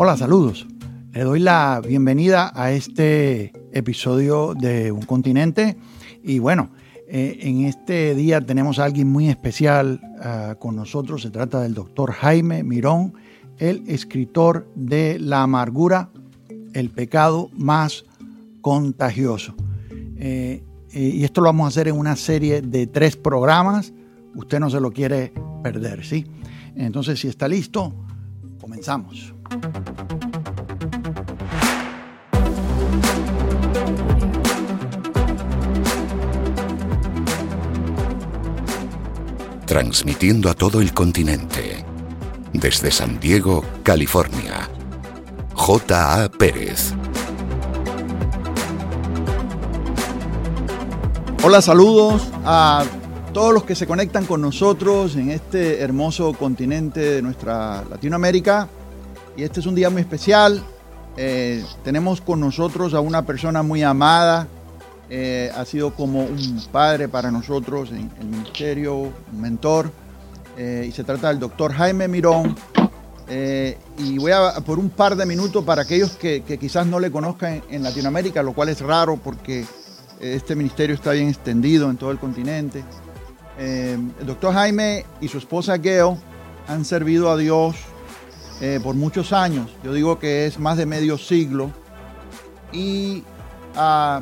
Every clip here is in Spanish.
Hola, saludos. Le doy la bienvenida a este episodio de Un Continente. Y bueno, eh, en este día tenemos a alguien muy especial uh, con nosotros. Se trata del doctor Jaime Mirón, el escritor de La amargura, el pecado más contagioso. Eh, eh, y esto lo vamos a hacer en una serie de tres programas. Usted no se lo quiere perder, ¿sí? Entonces, si está listo, comenzamos. Transmitiendo a todo el continente. Desde San Diego, California. J.A. Pérez. Hola, saludos a todos los que se conectan con nosotros en este hermoso continente de nuestra Latinoamérica. Y este es un día muy especial. Eh, tenemos con nosotros a una persona muy amada. Eh, ha sido como un padre para nosotros en el ministerio, un mentor. Eh, y se trata del doctor Jaime Mirón. Y voy a por un par de minutos para aquellos que, quizás no le conozcan en, Latinoamérica, lo cual es raro porque este ministerio está bien extendido en todo el continente. El doctor Jaime y su esposa Gail han servido a Dios eh, por muchos años. Yo digo que es más de medio siglo. Y uh,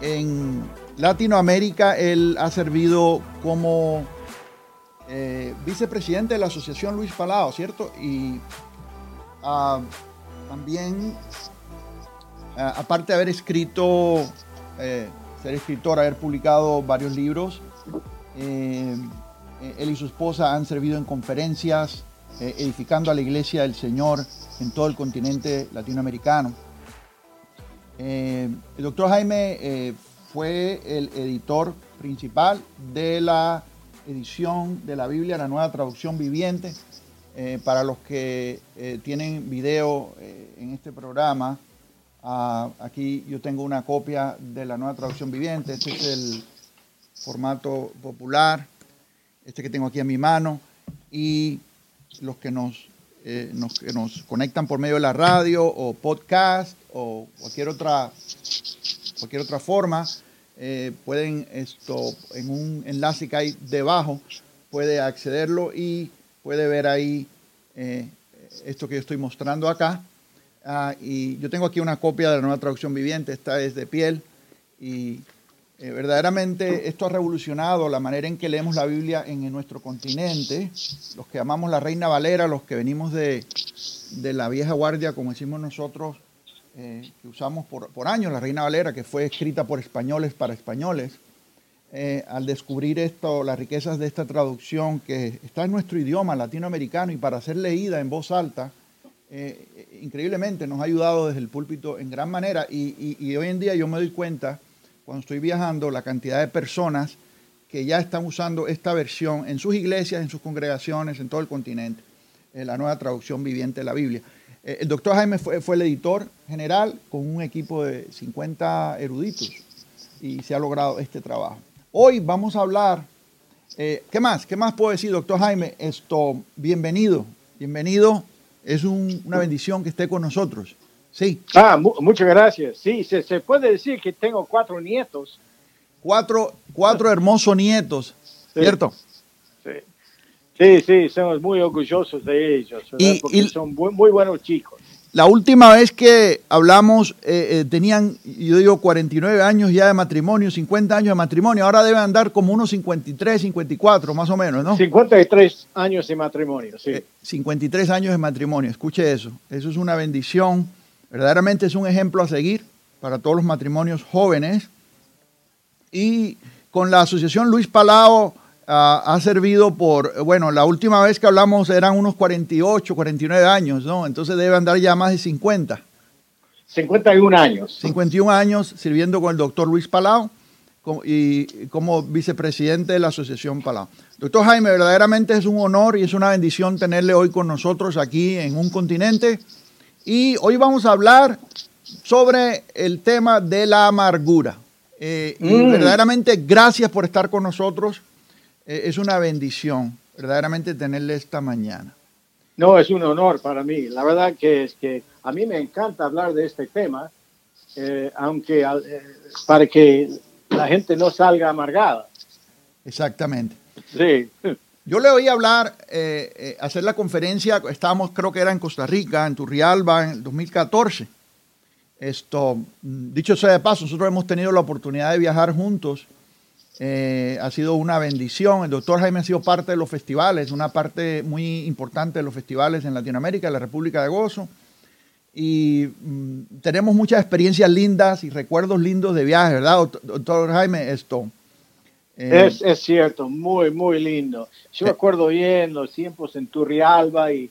en Latinoamérica él ha servido como eh, vicepresidente de la Asociación Luis Palao, ¿cierto? Y uh, también, uh, aparte de haber escrito, eh, ser escritor, haber publicado varios libros, él y su esposa han servido en conferencias, eh, edificando a la iglesia del Señor en todo el continente latinoamericano. Eh, el doctor Jaime fue el editor principal de la edición de la Biblia, la nueva traducción viviente. Eh, para los que eh, tienen video eh, en este programa, uh, aquí yo tengo una copia de la nueva traducción viviente. Este es el formato popular, este que tengo aquí en mi mano. Y los que nos, nos, que nos conectan por medio de la radio o podcast o cualquier otra, cualquier otra forma, eh, pueden esto en un enlace que hay debajo puede accederlo y puede ver ahí eh, esto que yo estoy mostrando acá. Ah, y yo tengo aquí una copia de la nueva traducción viviente esta es de piel y eh, verdaderamente esto ha revolucionado la manera en que leemos la Biblia en, nuestro continente. Los que amamos la Reina Valera los que venimos de, de la vieja guardia como decimos nosotros eh, que usamos por, por, años, la Reina Valera, que fue escrita por españoles para españoles, eh, al descubrir esto, las riquezas de esta traducción que está en nuestro idioma latinoamericano y para ser leída en voz alta, increíblemente nos ha ayudado desde el púlpito en gran manera. Y, y, hoy en día yo me doy cuenta, cuando estoy viajando, la cantidad de personas que ya están usando esta versión en sus iglesias, en sus congregaciones, en todo el continente, la nueva traducción viviente de la Biblia. El doctor Jaime fue, fue, el editor general con un equipo de 50 eruditos y se ha logrado este trabajo. Hoy vamos a hablar, eh, ¿qué más? ¿Qué más puedo decir, doctor Jaime? Esto, bienvenido, bienvenido. Es un, una bendición que esté con nosotros. Sí. Ah, mu muchas gracias. Sí, se, se, puede decir que tengo cuatro nietos. Cuatro, cuatro hermosos nietos, sí. ¿cierto? Sí. Sí, sí, somos muy orgullosos de ellos, y, porque y, son muy, muy, buenos chicos. La última vez que hablamos eh, eh, tenían, yo digo, 49 años ya de matrimonio, 50 años de matrimonio, ahora deben andar como unos 53, 54 más o menos, ¿no? 53 años de matrimonio, sí. Eh, 53 años de matrimonio, escuche eso, eso es una bendición, verdaderamente es un ejemplo a seguir para todos los matrimonios jóvenes. Y con la Asociación Luis Palao, Uh, ha servido por, bueno, la última vez que hablamos eran unos 48, 49 años, ¿no? Entonces debe andar ya más de 50. 51 años. 51 años sirviendo con el doctor Luis Palau y como vicepresidente de la Asociación Palau. Doctor Jaime, verdaderamente es un honor y es una bendición tenerle hoy con nosotros aquí en un continente. Y hoy vamos a hablar sobre el tema de la amargura. Eh, mm. Y verdaderamente gracias por estar con nosotros es una bendición verdaderamente tenerle esta mañana. No, es un honor para mí. La verdad que es que a mí me encanta hablar de este tema, eh, aunque eh, para que la gente no salga amargada. Exactamente. Sí. Yo le oí hablar, eh, hacer la conferencia, estábamos, creo que era en Costa Rica, en Turrialba, en el 2014. Esto, dicho sea de paso, nosotros hemos tenido la oportunidad de viajar juntos. ha sido una bendición. El doctor Jaime ha sido parte de los festivales, una parte muy importante de los festivales en Latinoamérica, en la República de Gozo y mm, tenemos muchas experiencias lindas y recuerdos lindos de viajes, ¿verdad, doctor Jaime? Esto. Eh, es, cierto, muy, muy lindo. Yo me eh. acuerdo bien los tiempos en Turrialba y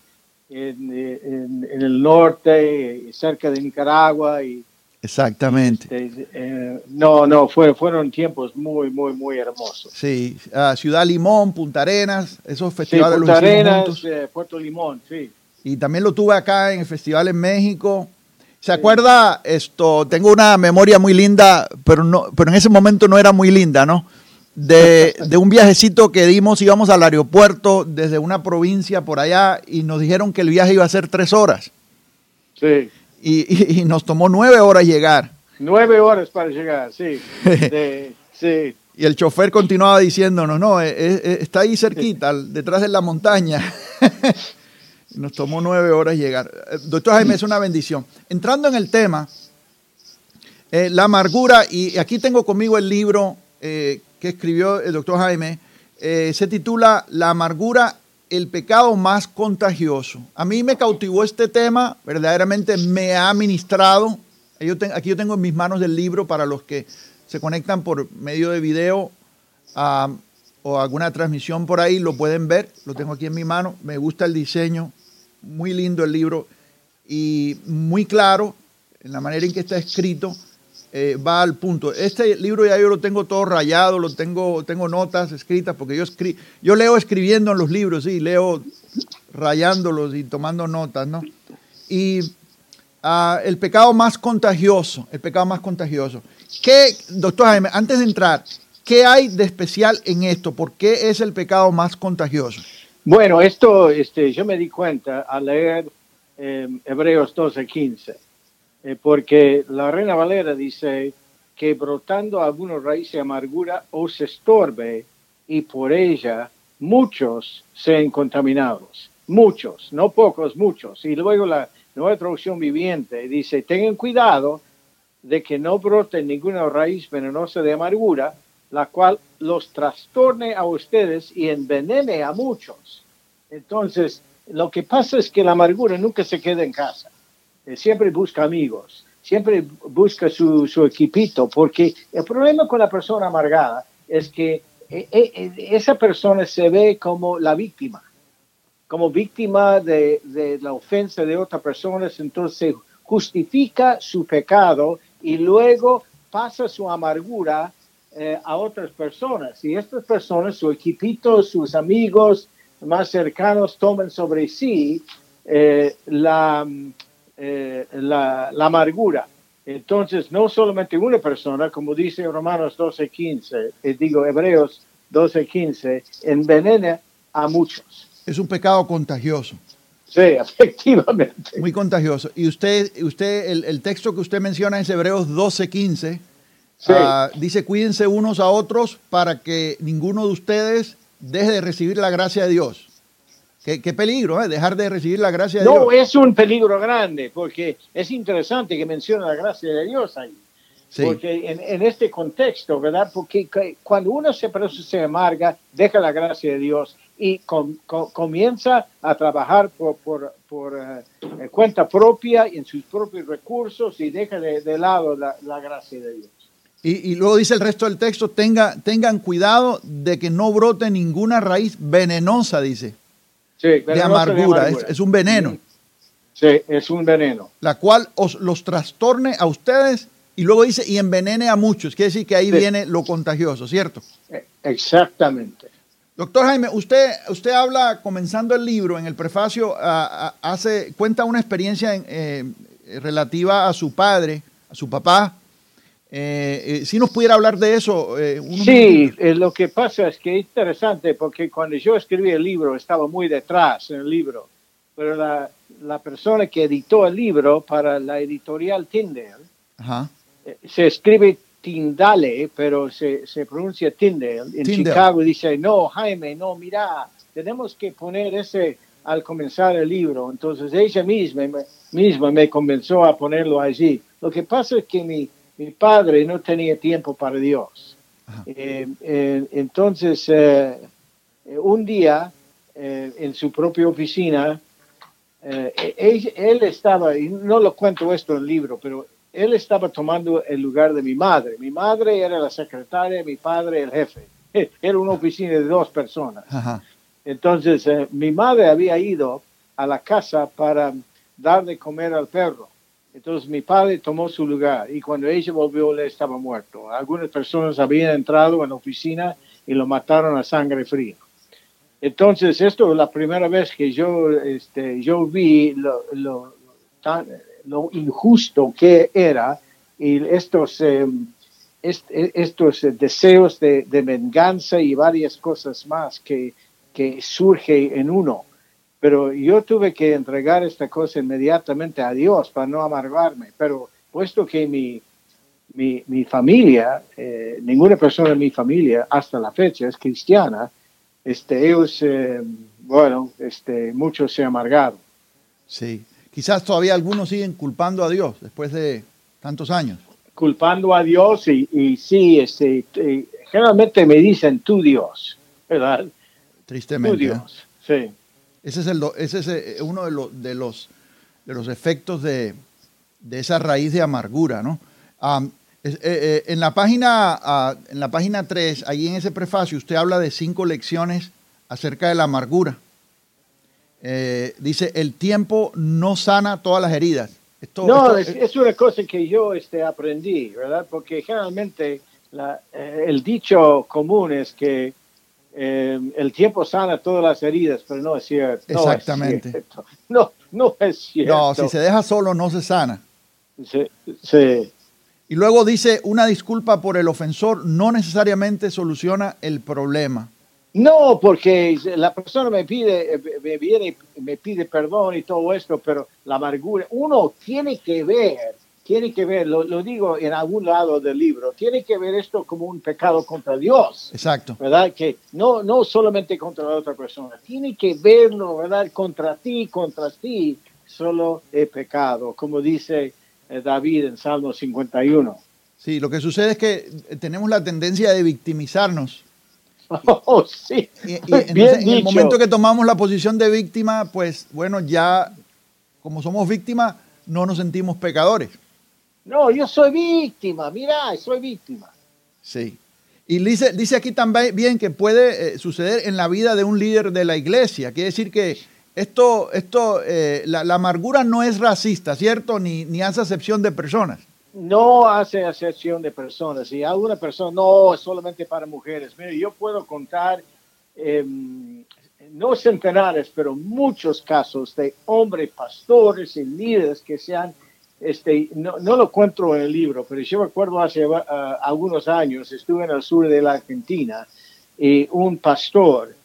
en, el norte, cerca de Nicaragua. Y, Exactamente. Este, eh, no, no, fue, fueron tiempos muy, muy, muy hermosos. Sí, Ciudad Limón, Punta Arenas, esos festivales. Sí, Punta Arenas, Puerto Limón, sí y también lo tuve acá en el festival en México. ¿Se acuerda esto? Tengo una memoria muy linda, pero, no, pero en ese momento no era muy linda, ¿no? De, un viajecito que dimos, íbamos al aeropuerto desde una provincia por allá y nos dijeron que el viaje iba a ser tres horas. Sí. Y, nos tomó nueve horas llegar. Nueve horas para llegar, sí. sí. Y el chofer continuaba diciéndonos, no, eh, eh, está ahí cerquita, detrás de la montaña. Nos tomó nueve horas llegar. Eh, doctor Jaime, es una bendición. Entrando en el tema, eh, la amargura, y aquí tengo conmigo el libro eh, que escribió el doctor Jaime, se titula La amargura, el pecado más contagioso. A mí me cautivó este tema, verdaderamente me ha ministrado. aquí yo tengo en mis manos el libro para los que se conectan por medio de video o alguna transmisión por ahí, lo pueden ver, lo tengo aquí en mi mano. Me gusta el diseño, muy lindo el libro y muy claro en la manera en que está escrito. Eh, va al punto. Este libro ya yo lo tengo todo rayado, lo tengo, tengo notas escritas, porque yo, escri yo leo escribiendo en los libros, sí, leo rayándolos y tomando notas, ¿no? Y uh, el pecado más contagioso, el pecado más contagioso. ¿Qué, doctor Jaime, antes de entrar, qué hay de especial en esto? ¿Por qué es el pecado más contagioso? Bueno, esto este, yo me di cuenta al leer eh, Hebreos 12, 15, eh, porque la Reina Valera dice que brotando alguna raíz de amargura os estorbe y por ella muchos sean contaminados. Muchos, no pocos, muchos. Y luego la nueva traducción viviente dice, tengan cuidado de que no brote ninguna raíz venenosa de amargura la cual los trastorne a ustedes y envenene a muchos. Entonces, lo que pasa es que la amargura nunca se queda en casa. Eh, siempre busca amigos, siempre busca su, su, equipito, porque el problema con la persona amargada es que eh, eh, esa persona se ve como la víctima, como víctima de, de la ofensa de otras personas, entonces justifica su pecado y luego pasa su amargura a otras personas. Y estas personas, su equipito, sus amigos más cercanos, toman sobre sí la, eh, la, la, amargura. Entonces, no solamente una persona, como dice Romanos 12:15, digo Hebreos 12:15, envenena a muchos. Es un pecado contagioso. Sí, efectivamente. Muy contagioso. Y usted, usted el, el texto que usted menciona es Hebreos 12:15 Ah, dice, cuídense unos a otros para que ninguno de ustedes deje de recibir la gracia de Dios. Qué, peligro, ¿eh? dejar de recibir la gracia de Dios. No, es un peligro grande, porque es interesante que mencione la gracia de Dios ahí. Porque en, este contexto, ¿verdad? Porque cuando uno se, se amarga, deja la gracia de Dios y comienza a trabajar por, por, eh, cuenta propia y en sus propios recursos y deja de, lado la gracia de Dios. Y, luego dice el resto del texto, tenga, tengan cuidado de que no brote ninguna raíz venenosa, dice. Sí, de amargura, Es, un veneno. Sí, es un veneno. La cual os los trastorne a ustedes y luego dice y envenene a muchos. Quiere decir que ahí viene lo contagioso, ¿cierto? E, exactamente. Doctor Jaime, usted, usted habla, comenzando el libro, en el prefacio, hace, cuenta una experiencia eh, relativa a su padre, a su papá, eh, eh, si nos pudiera hablar de eso. Eh, sí, lo que pasa es que es interesante porque cuando yo escribí el libro estaba muy detrás en el libro pero la, la persona que editó el libro para la editorial Tyndale, Ajá. eh, se escribe Tyndale, pero se, se pronuncia Tyndale. En Tyndale. Chicago dice, no, Jaime, no, mira, tenemos que poner ese al comenzar el libro. Entonces ella misma, misma me convenció a ponerlo allí. Lo que pasa es que mi, mi padre no tenía tiempo para Dios. Eh, eh, entonces, eh, un día, en su propia oficina, él, él estaba, y no lo cuento esto en el libro, pero él estaba tomando el lugar de mi madre. Mi madre era la secretaria, mi padre el jefe. Era una oficina de dos personas. Ajá. Entonces, mi madre había ido a la casa para dar de comer al perro. Entonces, mi padre tomó su lugar y cuando ella volvió, él estaba muerto. Algunas personas habían entrado en la oficina y lo mataron a sangre fría. Entonces, esto es la primera vez que yo, este, yo vi lo, injusto que era y estos, eh, est- estos deseos de, de venganza y varias cosas más que, que surge en uno. Pero yo tuve que entregar esta cosa inmediatamente a Dios para no amargarme. Pero puesto que mi, mi, mi familia, eh, ninguna persona en mi familia hasta la fecha es cristiana, este, ellos, eh, bueno, este, muchos se amargaron. Sí. Quizás todavía algunos siguen culpando a Dios después de tantos años. culpando a Dios y, y sí, este, eh, generalmente me dicen tú Dios, ¿verdad? Tú Tristemente. ¿eh? Dios, sí. Ese es, el, do- ese es eh, uno de, los de, los, de los efectos de, de esa raíz de amargura, ¿no? Eh, eh, en, la página, ah, en la página 3, ahí en ese prefacio, usted habla de cinco lecciones acerca de la amargura. Eh, dice, el tiempo no sana todas las heridas. Esto, No, esto- es, es una cosa que yo este, aprendí, ¿verdad? Porque generalmente la- el dicho común es que eh, el tiempo sana todas las heridas, pero no es cierto. no es Exactamente. cierto. No, no es cierto. no, si se deja solo no se sana. Sí, sí. Y luego dice, una disculpa por el ofensor no necesariamente soluciona el problema. No, porque la persona me pide, me viene, me pide perdón y todo esto, pero la amargura, uno tiene que ver, tiene que ver, lo, lo digo en algún lado del libro, tiene que ver esto como un pecado contra Dios, Exacto. ¿verdad? Que no, no solamente contra la otra persona, tiene que verlo, ¿verdad? Contra ti, contra ti, solo he pecado, como dice eh, David en Salmo 51. Sí, lo que sucede es que tenemos la tendencia de victimizarnos. Oh, sí, Y, y entonces, en el momento que tomamos la posición de víctima, pues bueno, ya como somos víctimas, no nos sentimos pecadores. No, yo soy víctima, mira, soy víctima. Sí. Y dice, dice aquí también bien que puede eh, suceder en la vida de un líder de la iglesia. Quiere decir que esto, esto eh, la, la amargura no es racista, ¿cierto? Ni, ni hace acepción de personas. No hace excepción de personas. Si alguna persona, no, es solamente para mujeres. Mire, yo puedo contar, em, no centenares, pero muchos casos de hombres, pastores y líderes que se han, este, no, no lo cuento en el libro, pero yo recuerdo hace ah, algunos años, estuve en el sur de la Argentina y un pastor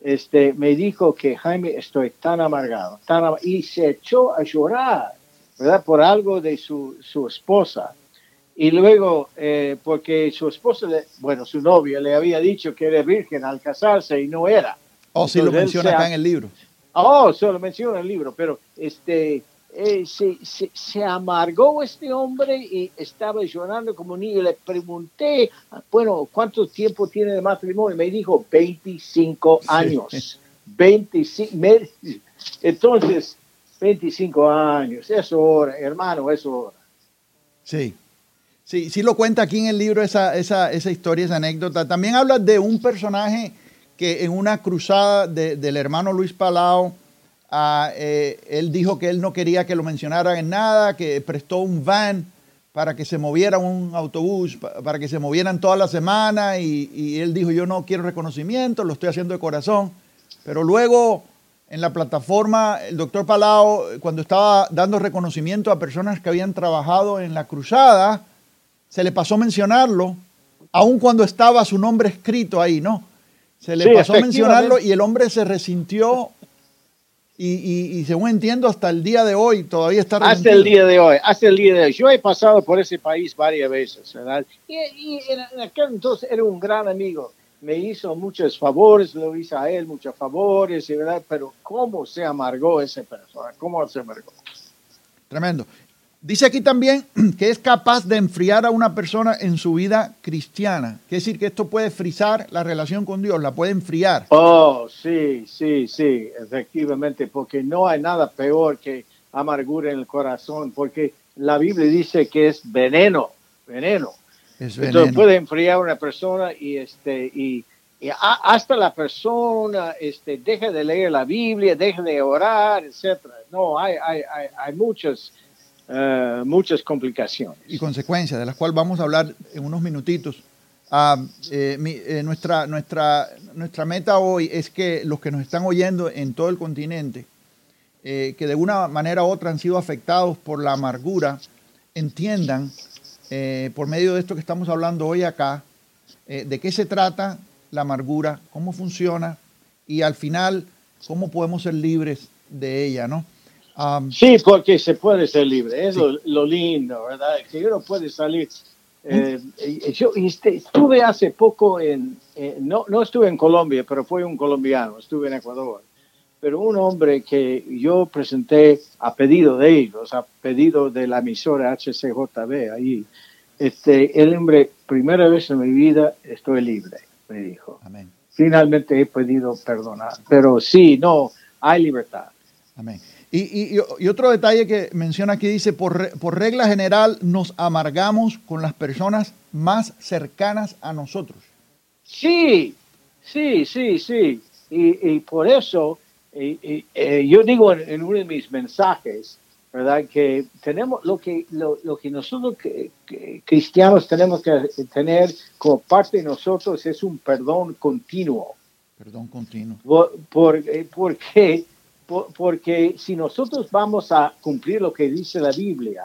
este, me dijo que Jaime, estoy tan amargado, tan am- y se echó a llorar, ¿verdad? Por algo de su, su esposa. Y luego, eh, porque su esposa, le- bueno, su novia le había dicho que era virgen al casarse y no era. O si lo Entonces, él menciona acá en el libro. Oh, se lo menciona en el libro, pero este, eh, se, se- se amargó este hombre y estaba llorando como niño. Le pregunté, bueno, ¿cuánto tiempo tiene de matrimonio? Me dijo 25 años. 25, me- entonces, 25 años, es hora, hermano, es hora. Sí. Sí, sí lo cuenta aquí en el libro esa, esa, esa historia, esa anécdota. También habla de un personaje que en una cruzada de- del hermano Luis Palau, ah, eh, él dijo que él no quería que lo mencionaran en nada, que prestó un van para que se moviera un autobús, pa- para que se movieran toda la semana y, y él dijo yo no quiero reconocimiento, lo estoy haciendo de corazón. Pero luego en la plataforma, el doctor Palau, cuando estaba dando reconocimiento a personas que habían trabajado en la cruzada, se le pasó mencionarlo, aun cuando estaba su nombre escrito ahí, ¿no? Se le Sí, pasó mencionarlo y el hombre se resintió y, según entiendo, hasta el día de hoy todavía está Hasta el día de hoy, hasta el día de hoy. Yo he pasado por ese país varias veces, ¿verdad? Y, en, aquel entonces era un gran amigo. Me hizo muchos favores, lo hice a él muchos favores, ¿verdad? Pero ¿cómo se amargó esa persona? ¿Cómo se amargó? Tremendo. Dice aquí también que es capaz de enfriar a una persona en su vida cristiana. Quiere decir que esto puede frizar la relación con Dios, la puede enfriar. Oh, sí, sí, sí, efectivamente, porque no hay nada peor que amargura en el corazón, porque la Biblia dice que es veneno, veneno. Es veneno. Entonces puede enfriar a una persona y este y, hasta la persona este deja de leer la Biblia, deja de orar, etcétera. No, hay hay hay, hay muchos eh, muchas complicaciones. Y consecuencias, de las cuales vamos a hablar en unos minutitos. Ah, eh, eh, nuestra, nuestra, nuestra meta hoy es que los que nos están oyendo en todo el continente, que de una manera u otra han sido afectados por la amargura, entiendan por medio de esto que estamos hablando hoy acá, de qué se trata la amargura, cómo funciona y al final cómo podemos ser libres de ella, ¿no? Um, sí, porque se puede ser libre, es lo, lindo, ¿verdad? Que uno puede salir. Eh, yo estuve hace poco en, no, no estuve en Colombia, pero fue un colombiano, estuve en Ecuador. Pero un hombre que yo presenté a pedido de ellos, a pedido de la emisora HCJB, ahí, este, el hombre, primera vez en mi vida estoy libre, me dijo. Amén. Finalmente he pedido perdonar, pero sí, no, hay libertad. Amén. Y, otro detalle que menciona aquí dice, por, por, regla general nos amargamos con las personas más cercanas a nosotros. Sí, sí, sí, sí. Y, por eso eh, yo digo en, uno de mis mensajes, ¿verdad? Que tenemos lo que, lo, que nosotros cristianos tenemos que tener como parte de nosotros es un perdón continuo. Perdón continuo. Por, eh, porque porque si nosotros vamos a cumplir lo que dice la Biblia,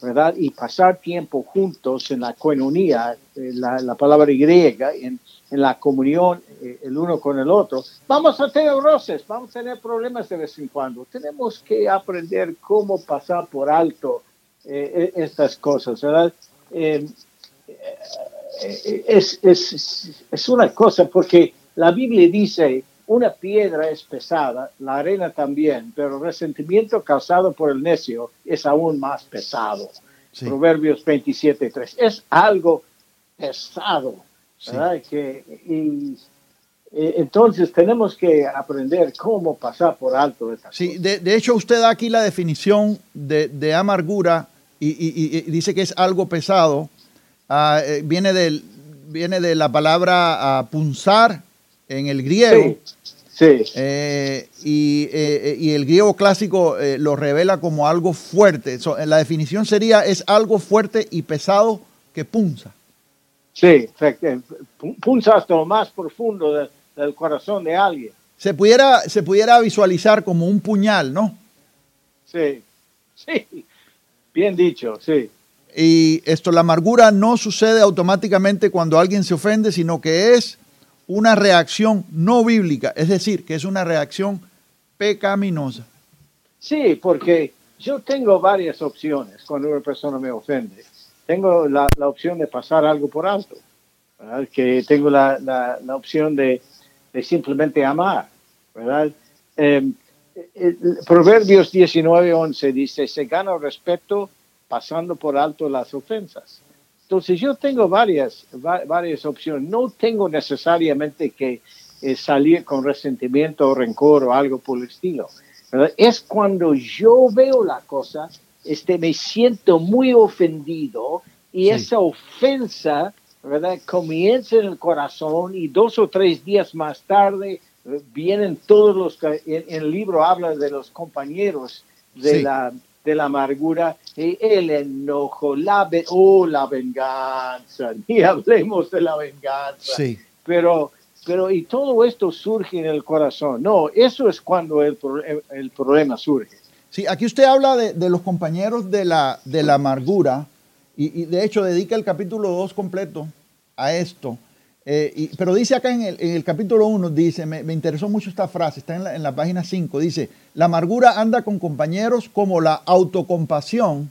¿verdad? Y pasar tiempo juntos en la coinonía, eh, la, palabra griega, en, en la comunión eh, el uno con el otro, vamos a tener roces, vamos a tener problemas de vez en cuando. Tenemos que aprender cómo pasar por alto eh, e, estas cosas, ¿verdad? es, es, es una cosa porque la Biblia dice una piedra es pesada, la arena también, pero el resentimiento causado por el necio es aún más pesado. Proverbios 27, 3. Es algo pesado. Que, y, entonces tenemos que aprender cómo pasar por alto esta Sí, de, de, hecho usted da aquí la definición de, amargura y, dice que es algo pesado. Ah, eh, viene, del, viene de la palabra uh, punzar en el griego. Sí. Eh, y, eh, y, el griego clásico eh, lo revela como algo fuerte. la definición sería es algo fuerte y pesado que punza. Sí, punza hasta lo más profundo del corazón de alguien. Se pudiera, se pudiera visualizar como un puñal, ¿no? Sí, sí, bien dicho, sí. Y esto, la amargura no sucede automáticamente cuando alguien se ofende, sino que es una reacción no bíblica, es decir, que es una reacción pecaminosa. Sí, porque yo tengo varias opciones cuando una persona me ofende. Tengo la, opción de pasar algo por alto, que tengo la, la, opción de, simplemente amar, ¿verdad? Eh, Proverbios 19:11 dice, se gana respeto pasando por alto las ofensas. Entonces yo tengo varias, varias opciones. No tengo necesariamente que eh, salir con resentimiento o rencor o algo por el estilo. Es cuando yo veo la cosa, este, me siento muy ofendido y esa ofensa ¿verdad? comienza en el corazón y dos o tres días más tarde eh, vienen todos los, en, en el libro habla de los compañeros de la de la amargura, y el enojo, la, oh, la venganza, ni hablemos de la venganza. Sí. Pero, pero, y todo esto surge en el corazón. No, eso es cuando el, el problema surge. Sí, aquí usted habla de, de, los compañeros de la, de la amargura, y, y, de hecho dedica el capítulo 2 completo a esto. Eh, pero dice acá en el, capítulo 1, dice, me, interesó mucho esta frase, está en la, página 5, dice, la amargura anda con compañeros como la autocompasión,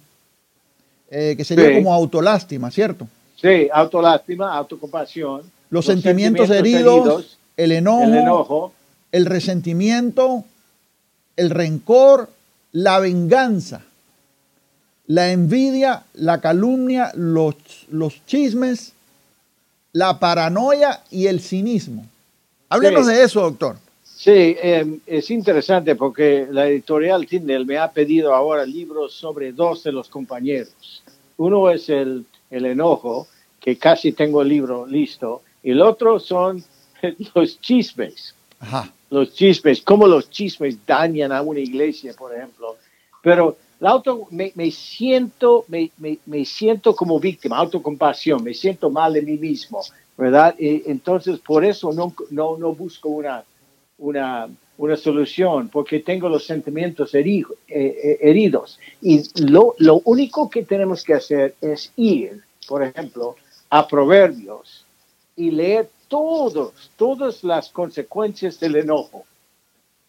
eh, que sería como autolástima, ¿cierto? Sí, autolástima, autocompasión. Los, sentimientos, heridos, el, enojo, el enojo, el resentimiento, el rencor, la venganza, la envidia, la calumnia, los, los chismes, la paranoia y el cinismo. Háblenos de eso, doctor. Sí, em, es interesante porque la editorial Tindel me ha pedido ahora libros sobre dos de los compañeros. Uno es el, el enojo, que casi tengo el libro listo, y el otro son los chismes. Los chismes, cómo los chismes dañan a una iglesia, por ejemplo. Pero la auto, me, me siento, me, me, me, siento como víctima, autocompasión, me siento mal de mí mismo, ¿verdad? Y entonces, por eso no, no, no busco una, una, una solución, porque tengo los sentimientos eh, eh, heridos. Y lo, lo único que tenemos que hacer es ir, por ejemplo, a Proverbios y leer todos, todas las consecuencias del enojo.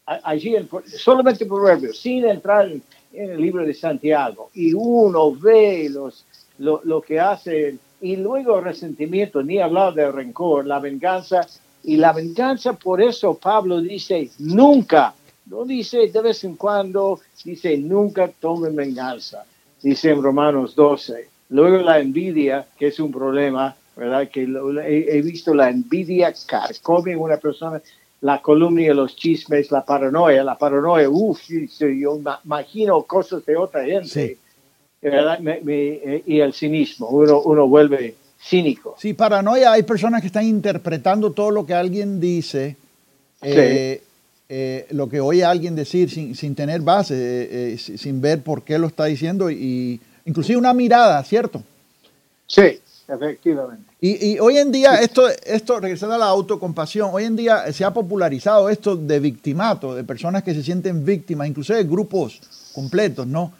Allí, en, solamente Proverbios, sin entrar en, el libro de Santiago. Y uno ve los, lo, lo que hace, y luego resentimiento, ni hablar de rencor, la venganza. Y la venganza, por eso Pablo dice, nunca, no dice de vez en cuando, dice, nunca tomen venganza. Dice en Romanos 12. Luego la envidia, que es un problema, ¿verdad? Que he, visto la envidia carcome en una persona, la columna, los chismes, la paranoia, la paranoia, uff, yo imagino cosas de otra gente, ¿verdad? Eh, y el cinismo, uno, uno vuelve cínico. Sí, paranoia, hay personas que están interpretando todo lo que alguien dice. Eh, eh, lo que oye alguien decir sin, sin tener base, sin ver por qué lo está diciendo y inclusive una mirada, ¿cierto? Sí, efectivamente. Y, hoy en día, esto, esto, regresando a la autocompasión, hoy en día se ha popularizado esto de victimato, de personas que se sienten víctimas, inclusive grupos completos, ¿no?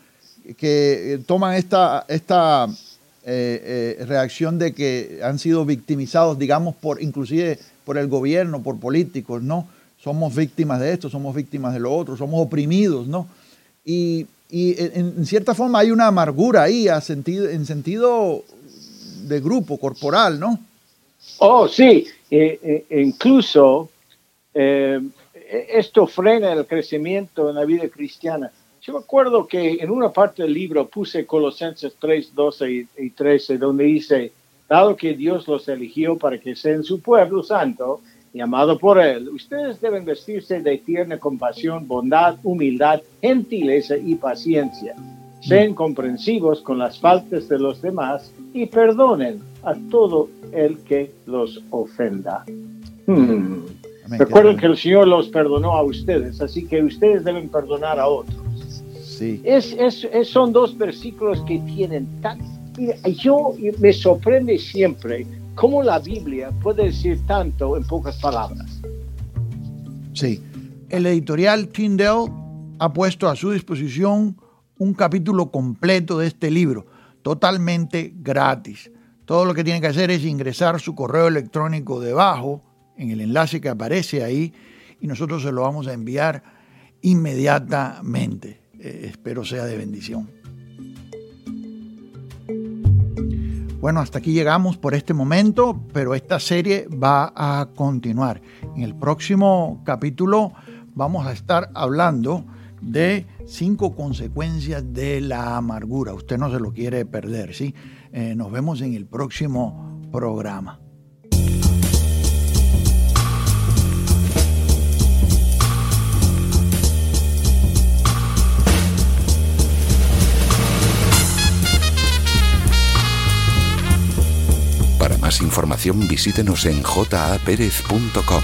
Que eh, toman esta, esta eh, eh, reacción de que han sido victimizados, digamos, por inclusive por el gobierno, por políticos, ¿no? Somos víctimas de esto, somos víctimas de lo otro, somos oprimidos, ¿no? Y, en, cierta forma hay una amargura ahí, a sentido, en sentido de grupo, corporal, ¿no? Oh, sí, eh, eh, incluso eh, esto frena el crecimiento en la vida cristiana. Yo me acuerdo que en una parte del libro puse Colosenses 3, 12 y, 13, donde dice, dado que Dios los eligió para que sean su pueblo santo y amado por Él, ustedes deben vestirse de tierna compasión, bondad, humildad, gentileza y paciencia sean comprensivos con las faltas de los demás y perdonen a todo el que los ofenda. Hmm. Recuerden que el Señor los perdonó a ustedes, así que ustedes deben perdonar a otros. Sí. Es, son dos versículos que tienen tan... yo me sorprende siempre cómo la Biblia puede decir tanto en pocas palabras. Sí. El editorial Tyndale ha puesto a su disposición un capítulo completo de este libro, totalmente gratis. Todo lo que tiene que hacer es ingresar su correo electrónico debajo, en el enlace que aparece ahí, y nosotros se lo vamos a enviar inmediatamente. Eh, espero sea de bendición. Bueno, hasta aquí llegamos por este momento, pero esta serie va a continuar. En el próximo capítulo vamos a estar hablando de cinco consecuencias de la amargura. Usted no se lo quiere perder, ¿sí? Eh, nos vemos en el próximo programa. Para más información visítenos en japerez.com.